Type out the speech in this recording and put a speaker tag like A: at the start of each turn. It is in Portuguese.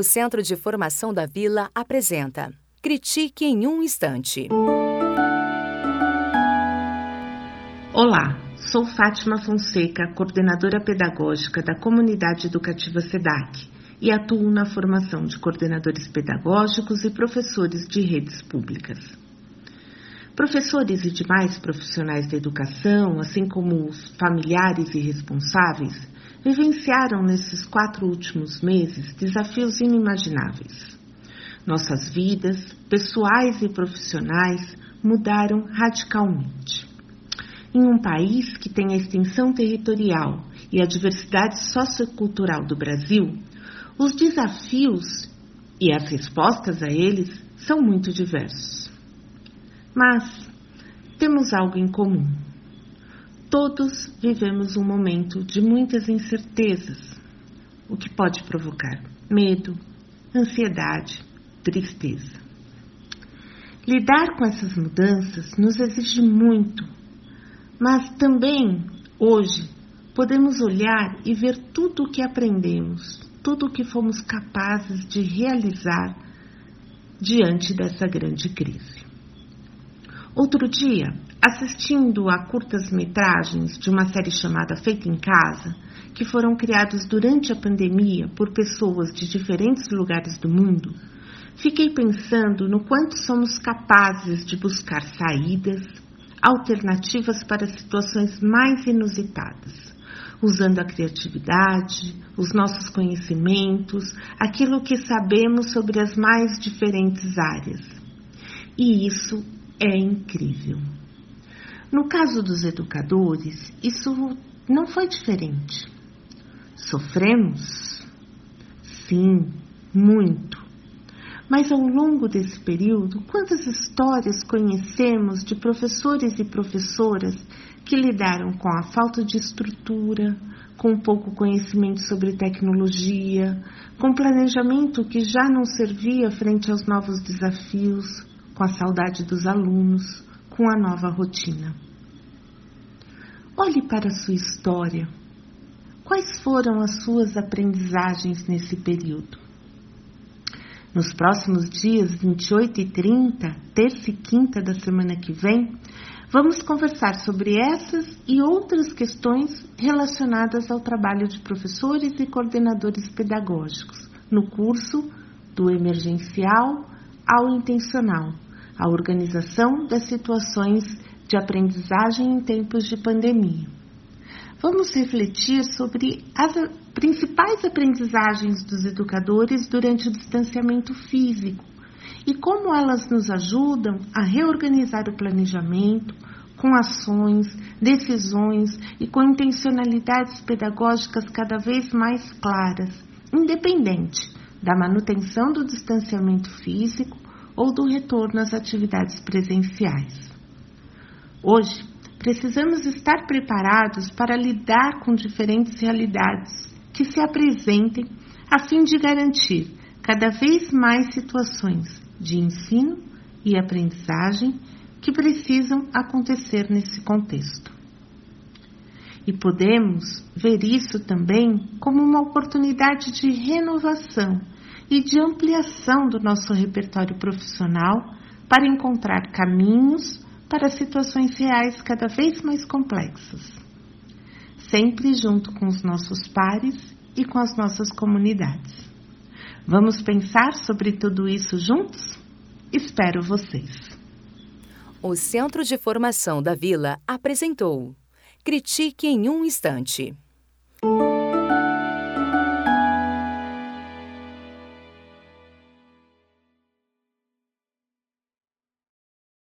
A: O Centro de Formação da Vila apresenta Critique em um Instante.
B: Olá, sou Fátima Fonseca, coordenadora pedagógica da Comunidade Educativa SEDAC e atuo na formação de coordenadores pedagógicos e professores de redes públicas. Professores e demais profissionais da educação, assim como os familiares e responsáveis, vivenciaram nesses quatro últimos meses desafios inimagináveis. Nossas vidas, pessoais e profissionais, mudaram radicalmente. Em um país que tem a extensão territorial e a diversidade sociocultural do Brasil, os desafios e as respostas a eles são muito diversos. Mas temos algo em comum Todos vivemos um momento de muitas incertezas, o que pode provocar medo, ansiedade, tristeza. Lidar com essas mudanças nos exige muito, mas também, hoje, podemos olhar e ver tudo o que aprendemos, tudo o que fomos capazes de realizar diante dessa grande crise. Outro dia, assistindo a curtas-metragens de uma série chamada Feita em Casa, que foram criados durante a pandemia por pessoas de diferentes lugares do mundo, fiquei pensando no quanto somos capazes de buscar saídas, alternativas para situações mais inusitadas, usando a criatividade, os nossos conhecimentos, aquilo que sabemos sobre as mais diferentes áreas. E isso é incrível. No caso dos educadores, isso não foi diferente. Sofremos? Sim, muito. Mas ao longo desse período, quantas histórias conhecemos de professores e professoras que lidaram com a falta de estrutura, com pouco conhecimento sobre tecnologia, com planejamento que já não servia frente aos novos desafios, com a saudade dos alunos, com a nova rotina. Olhe para a sua história. Quais foram as suas aprendizagens nesse período? Nos próximos dias 28 e 30, terça e quinta da semana que vem, vamos conversar sobre essas e outras questões relacionadas ao trabalho de professores e coordenadores pedagógicos no curso do emergencial ao intencional a organização das situações de aprendizagem em tempos de pandemia. Vamos refletir sobre as principais aprendizagens dos educadores durante o distanciamento físico e como elas nos ajudam a reorganizar o planejamento com ações, decisões e com intencionalidades pedagógicas cada vez mais claras, independente da manutenção do distanciamento físico ou do retorno às atividades presenciais. Hoje, precisamos estar preparados para lidar com diferentes realidades que se apresentem a fim de garantir cada vez mais situações de ensino e aprendizagem que precisam acontecer nesse contexto. E podemos ver isso também como uma oportunidade de renovação e de ampliação do nosso repertório profissional para encontrar caminhos para situações reais cada vez mais complexas, sempre junto com os nossos pares e com as nossas comunidades. Vamos pensar sobre tudo isso juntos? Espero vocês.
A: O Centro de Formação da Vila apresentou Critique em um Instante.